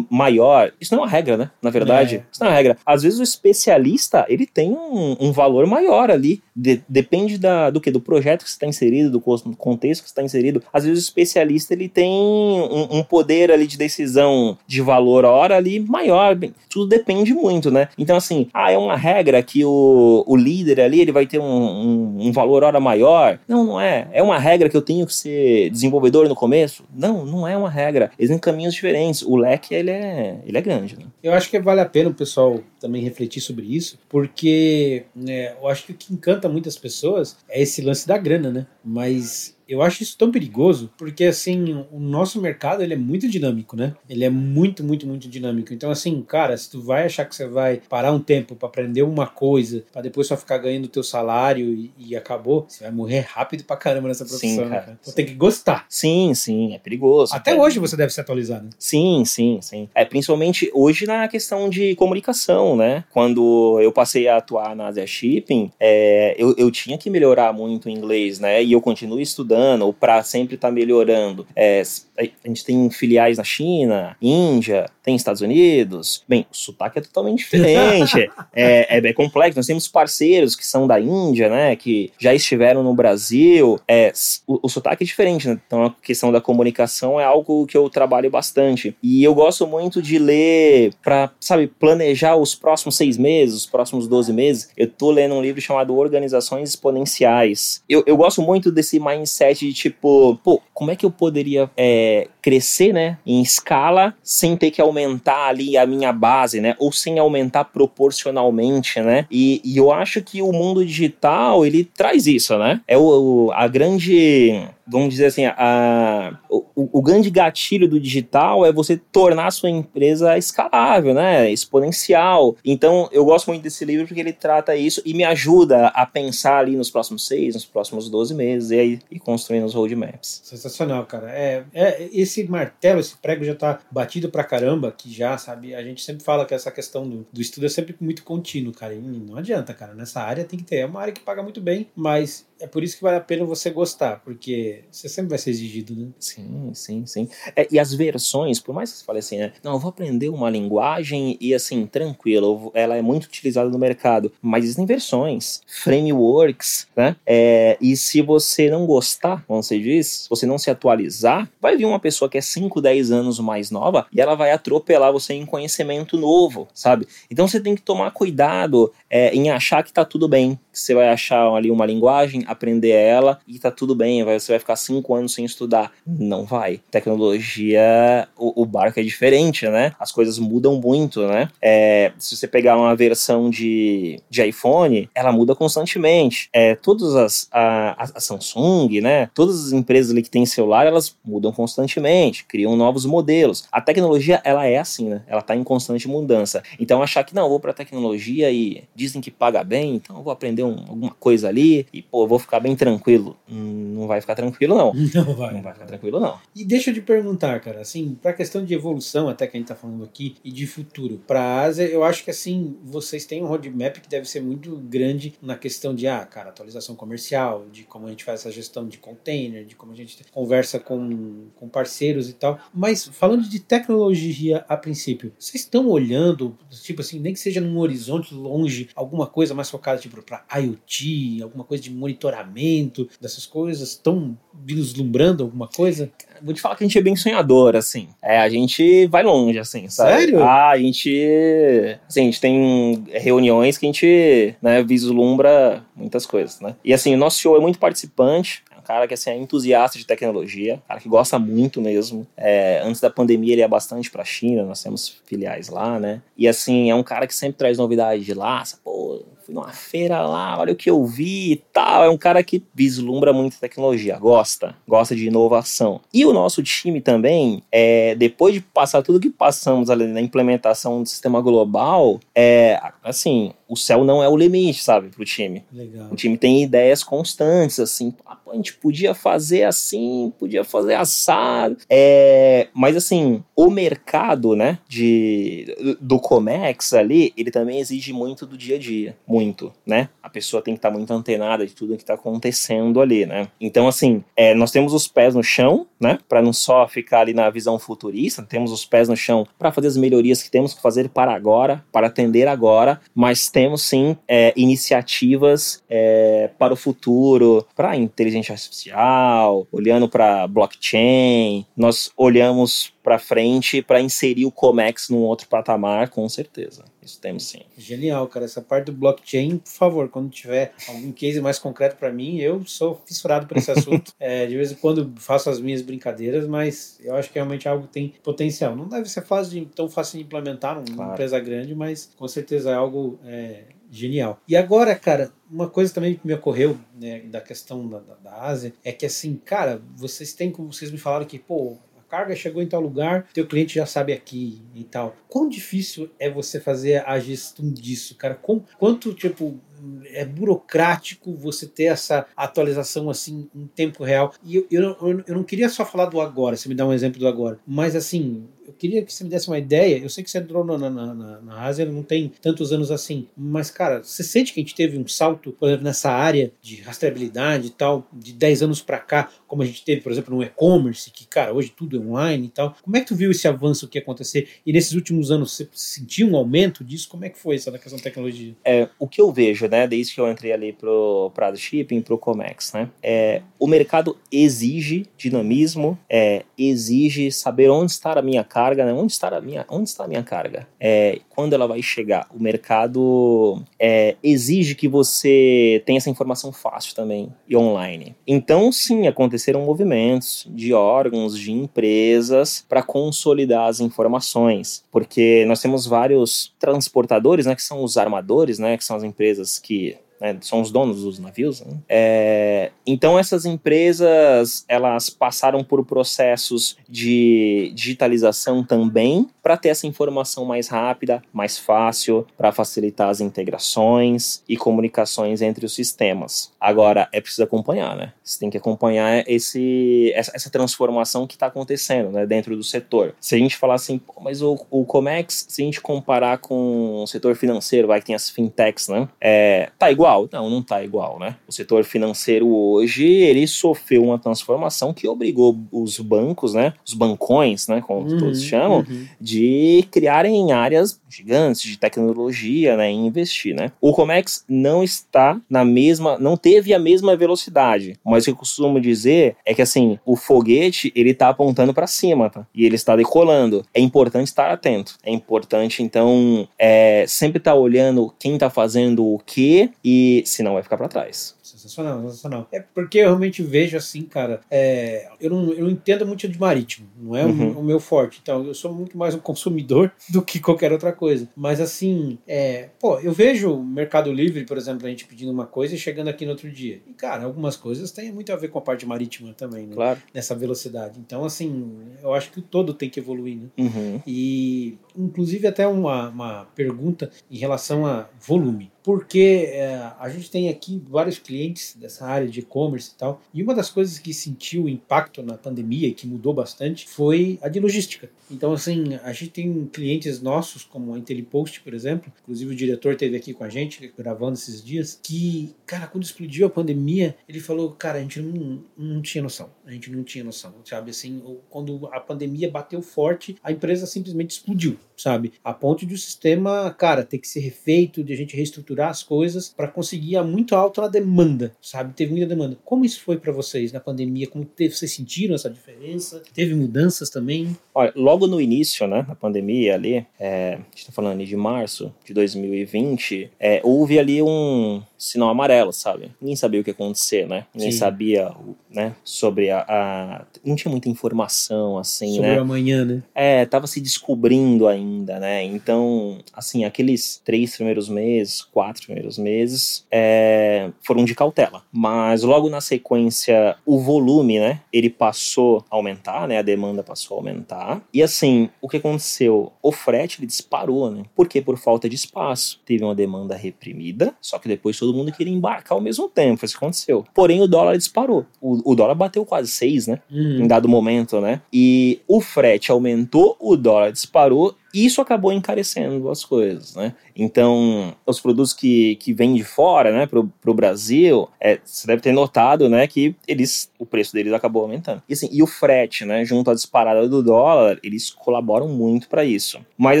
maior. Isso não é uma regra, né? Na verdade, é. isso não é uma regra. Às vezes o especialista, ele tem um, um valor maior ali. De, depende da, do que? Do projeto que você está inserido, do contexto que você está inserido. Às vezes o especialista, ele tem um, um, poder ali de decisão de valor hora ali maior. Bem, tudo depende muito, né? Então, assim, ah, é uma regra que o, o líder ali, ele vai ter um, um, um valor hora maior. Não, não é. É uma regra que eu tenho que ser desenvolvedor no começo? Não, não é uma regra. Existem caminhos diferentes. O leque, ele é, ele é grande. Né? Eu acho que vale a pena o pessoal também refletir sobre isso, porque né, eu acho que o que encanta muitas pessoas é esse lance da grana, né? Mas eu acho isso tão perigoso, porque assim, o nosso mercado ele é muito dinâmico, né? Ele é muito, muito, muito dinâmico. Então, assim, cara, se tu vai achar que você vai parar um tempo para aprender uma coisa, para depois só ficar ganhando o teu salário e, e, acabou, você vai morrer rápido pra caramba nessa profissão, sim, né, cara. Né, Então tem que gostar. Sim, sim, é perigoso. Até cara. hoje você deve se atualizar, né? Sim, sim, sim. É, principalmente hoje na questão de comunicação, né? Quando eu passei a atuar na Asia Shipping, é, eu, eu tinha que melhorar muito o inglês, né? E eu continuo estudando ou para sempre estar tá melhorando. É, a gente tem filiais na China, Índia, tem Estados Unidos. Bem, o sotaque é totalmente diferente, é, é, é, complexo. Nós temos parceiros que são da Índia, né, que já estiveram no Brasil. É, o, o sotaque é diferente, né? então a questão da comunicação é algo que eu trabalho bastante. E eu gosto muito de ler para, sabe, planejar os próximos seis meses, os próximos 12 meses. Eu tô lendo um livro chamado Organizações Exponenciais. Eu, eu gosto muito desse mindset de tipo, pô, como é que eu poderia é, eh, crescer, né, em escala sem ter que aumentar ali a minha base, né, ou sem aumentar proporcionalmente, né? E, e eu acho que o mundo digital ele traz isso, né? É o, a grande vamos dizer assim, a, o, o, grande gatilho do digital é você tornar a sua empresa escalável, né? Exponencial. Então, eu gosto muito desse livro porque ele trata isso e me ajuda a pensar ali nos próximos seis, nos próximos 12 meses e aí e construindo os roadmaps. Sensacional, cara. É, é, esse martelo, esse prego já tá batido pra caramba, que já, sabe? A gente sempre fala que essa questão do, do estudo é sempre muito contínuo, cara. E não adianta, cara. Nessa área tem que ter. É uma área que paga muito bem, mas é por isso que vale a pena você gostar, porque você sempre vai ser exigido, né? Sim, sim, sim. É, e as versões, por mais que você fale assim, né? Não, eu vou aprender uma linguagem e assim, tranquilo, ela é muito utilizada no mercado, mas existem versões, frameworks, né? É, e se você não gostar, como você diz, se você não se atualizar, vai vir uma pessoa que é 5, 10 anos mais nova e ela vai atropelar você em conhecimento novo, sabe? Então você tem que tomar cuidado é, em achar que tá tudo bem, que você vai achar ali uma linguagem, aprender ela e tá tudo bem, você vai ficar cinco anos sem estudar. Não vai. Tecnologia, o, o barco é diferente, né? As coisas mudam muito, né? É, se você pegar uma versão de, de iPhone, ela muda constantemente. É, todas as, a, a Samsung, né? Todas as empresas ali que têm celular, elas mudam constantemente. Diferente, criam novos modelos. A tecnologia, ela é assim, né? Ela está em constante mudança. Então, achar que, não, vou para tecnologia e dizem que paga bem, então eu vou aprender um, alguma coisa ali e, pô, vou ficar bem tranquilo. Hum, não vai ficar tranquilo, não. Não vai. Não vai ficar tranquilo, não. E deixa eu te perguntar, cara, assim, pra questão de evolução, até que a gente tá falando aqui, e de futuro, pra Ásia, eu acho que, assim, vocês têm um roadmap que deve ser muito grande na questão de, ah, cara, atualização comercial, de como a gente faz essa gestão de container, de como a gente conversa com, com parceiros e tal. Mas, falando de tecnologia a princípio, vocês estão olhando, tipo assim, nem que seja num horizonte longe, alguma coisa mais focada, tipo, pra IoT, alguma coisa de monitoramento dessas coisas, estão vislumbrando alguma coisa? Vou te falar que a gente é bem sonhador, assim. É, a gente vai longe, assim, sabe? Sério? Ah, a gente. Assim, a gente tem reuniões que a gente né, vislumbra muitas coisas, né? E assim, o nosso show é muito participante. Cara que assim, é entusiasta de tecnologia, cara que gosta muito mesmo. É, antes da pandemia ele ia bastante pra China, nós temos filiais lá, né? E assim, é um cara que sempre traz novidade de lá, pô, fui numa feira lá, olha o que eu vi e tal. É um cara que vislumbra muito tecnologia, gosta, gosta de inovação. E o nosso time também, é, depois de passar tudo que passamos ali na implementação do sistema global, é assim, o céu não é o limite, sabe, pro time. Legal. O time tem ideias constantes, assim, ah, a gente podia fazer assim, podia fazer assado. É, mas assim, o mercado, né, de, do Comex ali, ele também exige muito do dia a dia. Muito, né? A pessoa tem que estar tá muito antenada de tudo que está acontecendo ali, né? Então, assim, é, nós temos os pés no chão, né? Para não só ficar ali na visão futurista, temos os pés no chão para fazer as melhorias que temos que fazer para agora, para atender agora, mas temos sim é, iniciativas é, para o futuro, para inteligência artificial, olhando para blockchain, nós olhamos para frente para inserir o Comex num outro patamar, com certeza. Isso temos sim. Genial, cara. Essa parte do blockchain, por favor, quando tiver algum case mais concreto para mim, eu sou fissurado por esse assunto. é, de vez em quando faço as minhas brincadeiras, mas eu acho que realmente é algo que tem potencial. Não deve ser fácil de, tão fácil de implementar numa claro. empresa grande, mas com certeza é algo é, genial. E agora, cara, uma coisa também que me ocorreu né, da questão da, da, da Ásia é que assim, cara, vocês têm, como vocês me falaram que, pô, carga chegou em tal lugar, teu cliente já sabe aqui e tal. Quão difícil é você fazer a gestão disso, cara? Com, quanto, tipo, é burocrático você ter essa atualização assim em tempo real. E eu, eu, eu, não queria só falar do agora, você me dá um exemplo do agora, mas assim, eu queria que você me desse uma ideia. Eu sei que você entrou na, na, na, na Ásia, não tem tantos anos assim, mas, cara, você sente que a gente teve um salto, por exemplo, nessa área de rastreabilidade e tal, de 10 anos para cá, como a gente teve, por exemplo, no e-commerce, que, cara, hoje tudo é online e tal. Como é que tu viu esse avanço que ia acontecer? E nesses últimos anos, você sentiu um aumento disso? Como é que foi essa questão da tecnologia? É, o que eu vejo, né, desde que eu entrei ali pro Prado Shipping, pro Comex, né, é, o mercado exige dinamismo, é, exige saber onde está a minha carga, né? Onde está a minha, onde está a minha carga? É, quando ela vai chegar? O mercado é, exige que você tenha essa informação fácil também e online. Então, sim, aconteceram movimentos de órgãos, de empresas para consolidar as informações, porque nós temos vários transportadores, né, que são os armadores, né, que são as empresas que né, são os donos dos navios. Né? É, então essas empresas elas passaram por processos de digitalização também para ter essa informação mais rápida, mais fácil, para facilitar as integrações e comunicações entre os sistemas. Agora é preciso acompanhar, né? Você tem que acompanhar esse, essa, transformação que está acontecendo né, dentro do setor. Se a gente falar assim, mas o, o Comex, se a gente comparar com o setor financeiro, vai que tem as fintechs, né? É, tá igual igual? Não, não está igual, né? O setor financeiro hoje, ele sofreu uma transformação que obrigou os bancos, né? Os bancões, né? Como uhum, todos chamam, uhum. de criarem áreas gigantes de tecnologia, né? E investir, né? O Comex não está na mesma, não teve a mesma velocidade, mas o que eu costumo dizer é que, assim, o foguete, ele está apontando para cima, tá? E ele está decolando. É importante estar atento. É importante, então, é, sempre estar tá olhando quem está fazendo o que e senão vai ficar para trás. Sensacional, sensacional. É porque eu realmente vejo assim, cara. É, eu, não, eu não entendo muito de marítimo, não é uhum. o, o, meu forte. Então, eu sou muito mais um consumidor do que qualquer outra coisa. Mas assim, é, pô, eu vejo o Mercado Livre, por exemplo, a gente pedindo uma coisa e chegando aqui no outro dia. E, cara, algumas coisas têm muito a ver com a parte marítima também, né? Claro. Nessa velocidade. Então, assim, eu acho que o todo tem que evoluir, né? Uhum. E, inclusive, até uma, uma pergunta em relação a volume porque é, a gente tem aqui vários clientes dessa área de e-commerce e tal, e uma das coisas que sentiu impacto na pandemia, que mudou bastante, foi a de logística. Então, assim, a gente tem clientes nossos, como a IntelliPost, por exemplo, inclusive o diretor esteve aqui com a gente, gravando esses dias, que, cara, quando explodiu a pandemia, ele falou, cara, a gente não, não tinha noção, a gente não tinha noção, sabe, assim, quando a pandemia bateu forte, a empresa simplesmente explodiu, sabe, a ponto de o sistema, cara, ter que ser refeito, de a gente reestruturar estruturar as coisas para conseguir a muito alta a demanda, sabe? Teve muita demanda. Como isso foi para vocês na pandemia? Como teve, vocês sentiram essa diferença? Teve mudanças também? Olha, logo no início, né, da pandemia ali, é, a gente tá falando de março de 2020, é, houve ali um sinal amarelo, sabe? Ninguém sabia o que ia acontecer, né? Ninguém Sim. sabia, né, sobre a, a, Não tinha muita informação, assim, sobre né? Sobre amanhã, né? É, tava se descobrindo ainda, né? Então, assim, aqueles três primeiros meses, quatro primeiros meses, é, foram de cautela. Mas logo na sequência, o volume, né, ele passou a aumentar, né? A demanda passou a aumentar. E assim, o que aconteceu? O frete, ele disparou, né? Porque por falta de espaço. Teve uma demanda reprimida, só que depois todo mundo queria embarcar ao mesmo tempo, isso aconteceu. Porém, o dólar disparou. O, o dólar bateu quase 6, né? Uhum. Em dado momento, né? E o frete aumentou, o dólar disparou isso acabou encarecendo as coisas, né? Então, os produtos que, que vêm de fora, né, pro, pro Brasil, é, você deve ter notado, né, que eles, o preço deles acabou aumentando. E assim, e o frete, né, junto à disparada do dólar, eles colaboram muito para isso. Mas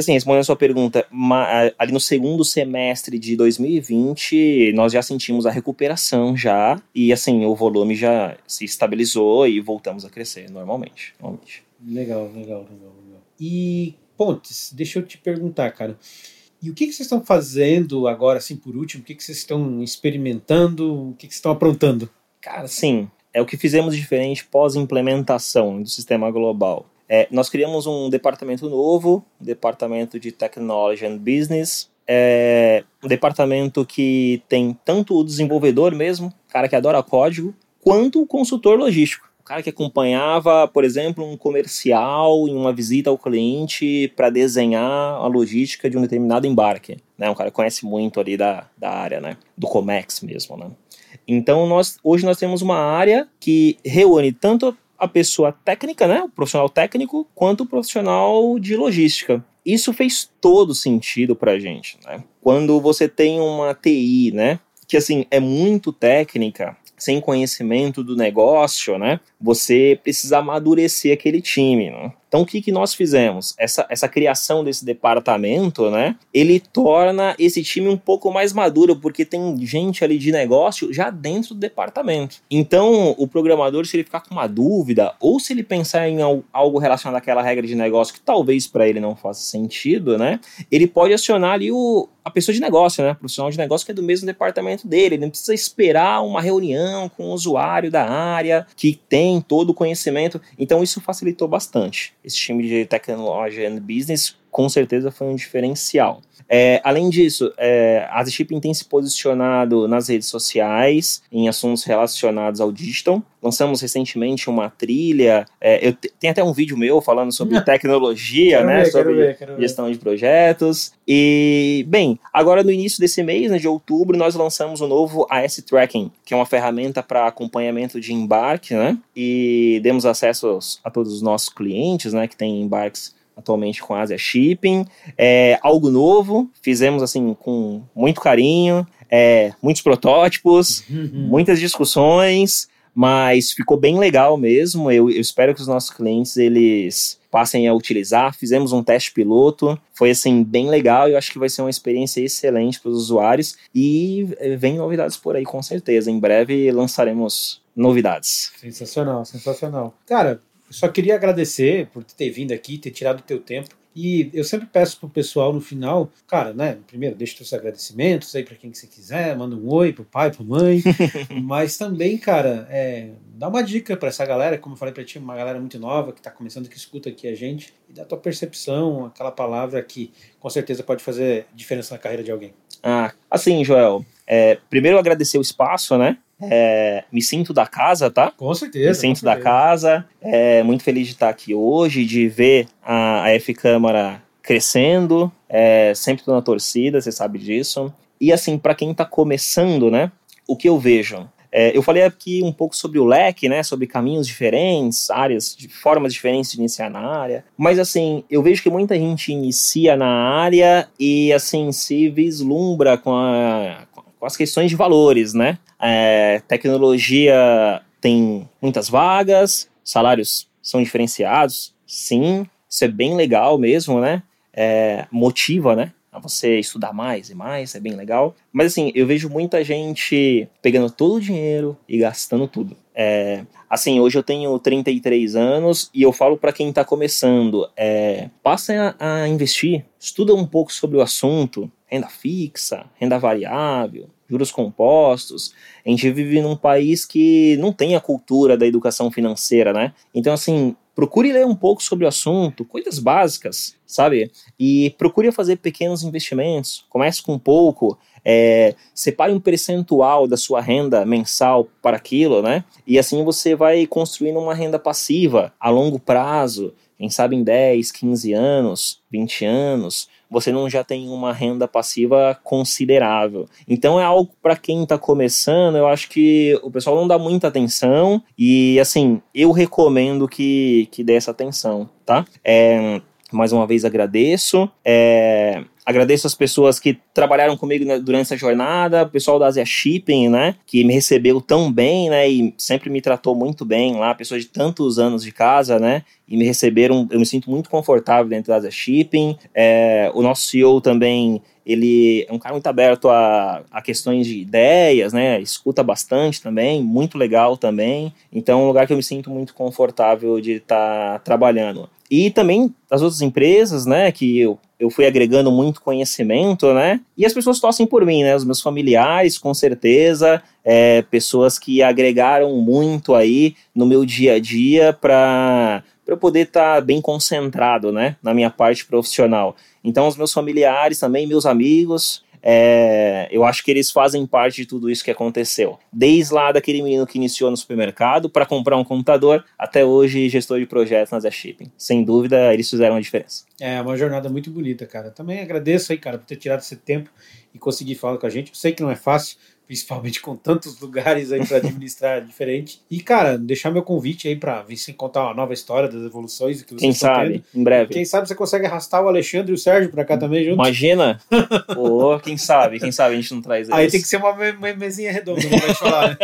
assim, respondendo a sua pergunta, ali no segundo semestre de 2020, nós já sentimos a recuperação já, e assim, o volume já se estabilizou e voltamos a crescer normalmente. normalmente. Legal, legal, legal, legal. E Pontes, deixa eu te perguntar, cara. E o que, que vocês estão fazendo agora, assim, por último? O que, que vocês estão experimentando? O que, que vocês estão aprontando? Cara, sim, é o que fizemos diferente pós-implementação do sistema global. É, nós criamos um departamento novo, um departamento de Technology and Business, é um departamento que tem tanto o desenvolvedor mesmo, cara que adora código, quanto o consultor logístico cara que acompanhava, por exemplo, um comercial em uma visita ao cliente para desenhar a logística de um determinado embarque. Né? Um cara que conhece muito ali da, da área, né? Do Comex mesmo, né? Então, nós, hoje nós temos uma área que reúne tanto a pessoa técnica, né? O profissional técnico, quanto o profissional de logística. Isso fez todo sentido para a gente, né? Quando você tem uma TI, né? Que, assim, é muito técnica, sem conhecimento do negócio, né? Você precisa amadurecer aquele time, né? Então, o que, que nós fizemos? Essa, essa criação desse departamento, né? Ele torna esse time um pouco mais maduro, porque tem gente ali de negócio já dentro do departamento. Então, o programador, se ele ficar com uma dúvida, ou se ele pensar em algo relacionado àquela regra de negócio que talvez para ele não faça sentido, né? Ele pode acionar ali o, a pessoa de negócio, né? O profissional de negócio que é do mesmo departamento dele. Ele não precisa esperar uma reunião com o usuário da área que tem todo o conhecimento. Então, isso facilitou bastante esse time de tecnologia and business com certeza foi um diferencial. É, além disso, é, a Shipping tem se posicionado nas redes sociais em assuntos relacionados ao digital. Lançamos recentemente uma trilha. É, eu tem até um vídeo meu falando sobre tecnologia, né? Ver, sobre ver, gestão de projetos. E, bem, agora no início desse mês, né, de outubro, nós lançamos o novo AS Tracking, que é uma ferramenta para acompanhamento de embarque, né? E demos acesso a todos os nossos clientes, né, que têm embarques atualmente com a Asia Shipping. É algo novo, fizemos assim com muito carinho, é, muitos protótipos, uhum. muitas discussões, mas ficou bem legal mesmo. Eu, eu, espero que os nossos clientes eles passem a utilizar. Fizemos um teste piloto, foi assim bem legal. Eu acho que vai ser uma experiência excelente para os usuários e é, vem novidades por aí com certeza. Em breve lançaremos novidades. Sensacional, sensacional. Cara, só queria agradecer por ter vindo aqui, ter tirado o teu tempo E eu sempre peço pro pessoal no final, cara, né? Primeiro, deixa os seus agradecimentos aí para quem que você quiser, manda um oi pro pai, pra mãe. mas também, cara, é, dá uma dica para essa galera, como eu falei para ti, uma galera muito nova que está começando, que escuta aqui a gente, e dá tua percepção, aquela palavra que com certeza pode fazer diferença na carreira de alguém. Ah, assim, Joel, é, primeiro agradecer o espaço, né? É, me sinto da casa, tá? Com certeza. Me sinto da casa. É, muito feliz de estar aqui hoje, de ver a, a F Câmara crescendo. É, sempre tô na torcida, você sabe disso. E assim, para quem está começando, né? O que eu vejo? É, eu falei aqui um pouco sobre o leque, né, sobre caminhos diferentes, áreas, de formas diferentes de iniciar na área. Mas assim, eu vejo que muita gente inicia na área e assim se vislumbra com, a, com as questões de valores, né? É, tecnologia tem muitas vagas, salários são diferenciados, sim, isso é bem legal mesmo, né? É, motiva, né? a você estudar mais e mais, é bem legal. Mas assim, eu vejo muita gente pegando todo o dinheiro e gastando tudo. É, assim, hoje eu tenho 33 anos e eu falo para quem está começando, é, passa a, a investir, estuda um pouco sobre o assunto, renda fixa, renda variável, juros compostos. A gente vive num país que não tem a cultura da educação financeira, né? Então, assim, procure ler um pouco sobre o assunto, coisas básicas, sabe? E procure fazer pequenos investimentos. Comece com pouco, é, separe um percentual da sua renda mensal para aquilo, né? E assim você vai construindo uma renda passiva a longo prazo, quem sabe em 10, 15 anos, 20 anos, você não já tem uma renda passiva considerável. Então é algo para quem está começando, eu acho que o pessoal não dá muita atenção e assim, eu recomendo que, que dê essa atenção, tá? É, mais uma vez agradeço. É, agradeço as pessoas que trabalharam comigo durante essa jornada, o pessoal da Asia Shipping, né, que me recebeu tão bem, né, e sempre me tratou muito bem lá, pessoas de tantos anos de casa, né, e me receberam, eu me sinto muito confortável dentro da Asia Shipping. É, o nosso CEO também ele é um cara muito aberto a, a questões de ideias, né? Escuta bastante também, muito legal também. Então é um lugar que eu me sinto muito confortável de estar tá trabalhando. E também as outras empresas, né, que eu, eu fui agregando muito conhecimento, né, e as pessoas torcem por mim, né, os meus familiares, com certeza, é, pessoas que agregaram muito aí no meu dia a dia para eu poder estar tá bem concentrado, né, na minha parte profissional. Então, os meus familiares também, meus amigos, é, eu acho que eles fazem parte de tudo isso que aconteceu. Desde lá daquele menino que iniciou no supermercado para comprar um computador, até hoje gestor de projetos na Zé Shipping. Sem dúvida, eles fizeram a diferença. É uma jornada muito bonita, cara. Também agradeço aí, cara, por ter tirado esse tempo e conseguir falar com a gente. Eu sei que não é fácil, principalmente com tantos lugares aí para administrar diferente. E, cara, deixar meu convite aí para vir se contar uma nova história das evoluções que vocês Quem sabe, tendo. em breve. Quem sabe você consegue arrastar o Alexandre e o Sérgio para cá também junto. Imagina! Pô, quem sabe, quem sabe a gente não traz eles. Aí tem que ser uma, uma mesinha redonda, não vai falar, né?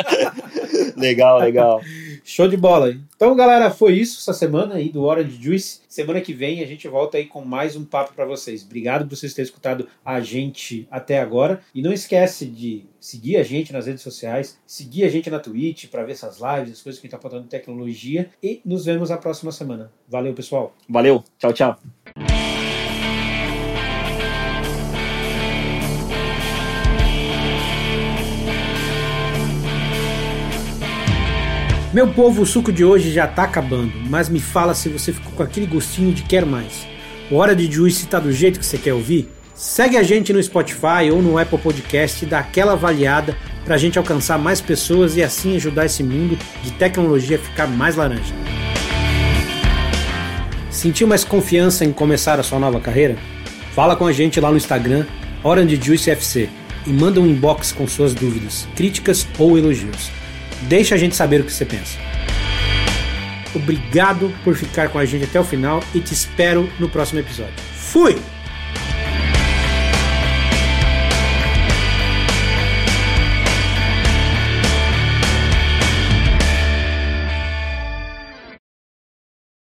legal, legal. Show de bola. Então, galera, foi isso essa semana aí do Orange Juice. Semana que vem a gente volta aí com mais um papo para vocês. Obrigado por vocês terem escutado a gente até agora. E não esquece de seguir a gente nas redes sociais, seguir a gente na Twitch para ver essas lives, as coisas que a gente tá falando de tecnologia. E nos vemos na próxima semana. Valeu, pessoal. Valeu. Tchau, tchau. Meu povo, o suco de hoje já tá acabando, mas me fala se você ficou com aquele gostinho de quer mais. O Hora de Juice tá do jeito que você quer ouvir? Segue a gente no Spotify ou no Apple Podcast e dá aquela avaliada pra gente alcançar mais pessoas e assim ajudar esse mundo de tecnologia a ficar mais laranja. Sentiu mais confiança em começar a sua nova carreira? Fala com a gente lá no Instagram, Orange Juice FC, e manda um inbox com suas dúvidas, críticas ou elogios. Deixa a gente saber o que você pensa. Obrigado por ficar com a gente até o final e te espero no próximo episódio. Fui!